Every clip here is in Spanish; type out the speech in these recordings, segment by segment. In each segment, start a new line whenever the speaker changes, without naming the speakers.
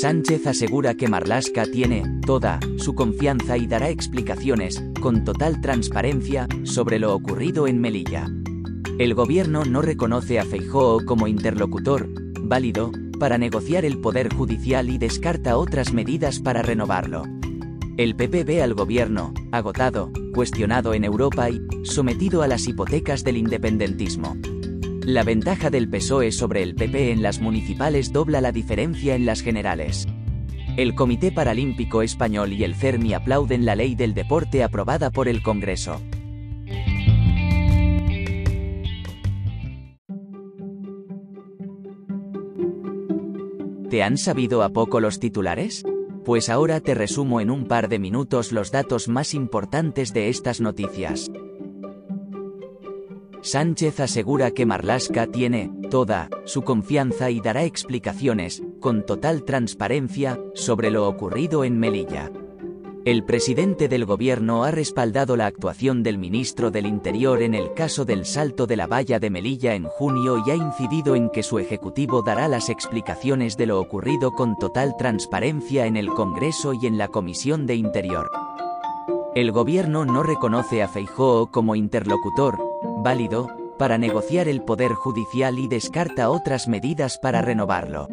Sánchez asegura que Marlaska tiene toda su confianza y dará explicaciones, con total transparencia, sobre lo ocurrido en Melilla. El gobierno no reconoce a Feijóo como interlocutor válido para negociar el poder judicial y descarta otras medidas para renovarlo. El PP ve al gobierno, agotado, cuestionado en Europa y sometido a las hipotecas del independentismo. La ventaja del PSOE sobre el PP en las municipales dobla la diferencia en las generales. El Comité Paralímpico Español y el CERMI aplauden la ley del deporte aprobada por el Congreso. ¿Te han sabido a poco los titulares? Pues ahora te resumo en un par de minutos los datos más importantes de estas noticias. Sánchez asegura que Marlaska tiene toda su confianza y dará explicaciones, con total transparencia, sobre lo ocurrido en Melilla. El presidente del gobierno ha respaldado la actuación del ministro del Interior en el caso del salto de la valla de Melilla en junio y ha incidido en que su ejecutivo dará las explicaciones de lo ocurrido con total transparencia en el Congreso y en la Comisión de Interior. El gobierno no reconoce a Feijóo como interlocutor, válido, para negociar el poder judicial y descarta otras medidas para renovarlo.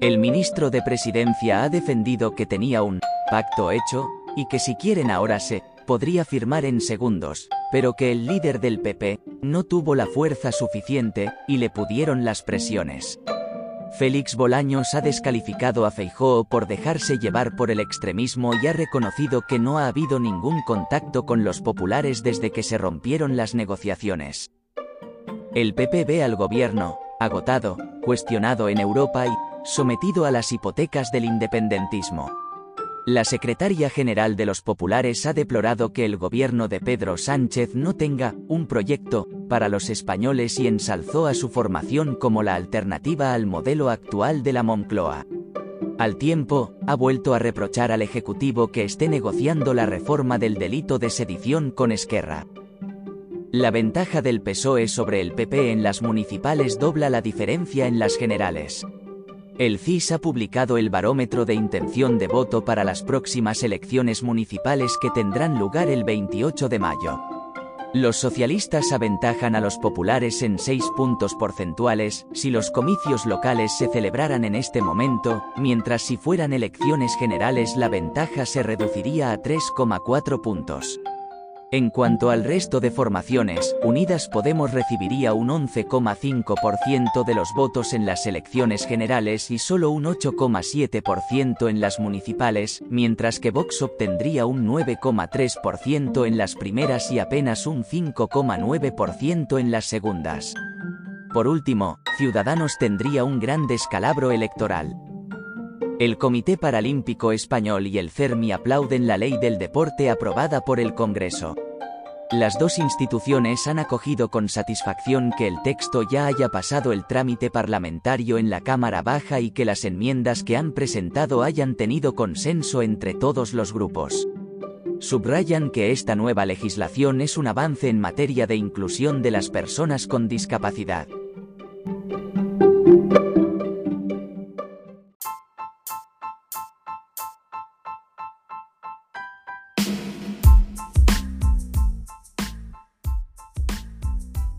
El ministro de Presidencia ha defendido que tenía un pacto hecho, y que si quieren ahora se podría firmar en segundos, pero que el líder del PP no tuvo la fuerza suficiente, y le pudieron las presiones. Félix Bolaños ha descalificado a Feijóo por dejarse llevar por el extremismo y ha reconocido que no ha habido ningún contacto con los populares desde que se rompieron las negociaciones. El PP ve al gobierno, agotado, cuestionado en Europa y sometido a las hipotecas del independentismo. La secretaria general de los populares ha deplorado que el gobierno de Pedro Sánchez no tenga un proyecto para los españoles y ensalzó a su formación como la alternativa al modelo actual de la Moncloa. Al tiempo, ha vuelto a reprochar al Ejecutivo que esté negociando la reforma del delito de sedición con Esquerra. La ventaja del PSOE sobre el PP en las municipales dobla la diferencia en las generales. El CIS ha publicado el barómetro de intención de voto para las próximas elecciones municipales que tendrán lugar el 28 de mayo. Los socialistas aventajan a los populares en 6 puntos porcentuales si los comicios locales se celebraran en este momento, mientras si fueran elecciones generales la ventaja se reduciría a 3,4 puntos. En cuanto al resto de formaciones, Unidas Podemos recibiría un 11,5% de los votos en las elecciones generales y solo un 8,7% en las municipales, mientras que Vox obtendría un 9,3% en las primeras y apenas un 5,9% en las segundas. Por último, Ciudadanos tendría un gran descalabro electoral. El Comité Paralímpico Español y el CERMI aplauden la ley del deporte aprobada por el Congreso. Las dos instituciones han acogido con satisfacción que el texto ya haya pasado el trámite parlamentario en la Cámara Baja y que las enmiendas que han presentado hayan tenido consenso entre todos los grupos. Subrayan que esta nueva legislación es un avance en materia de inclusión de las personas con discapacidad.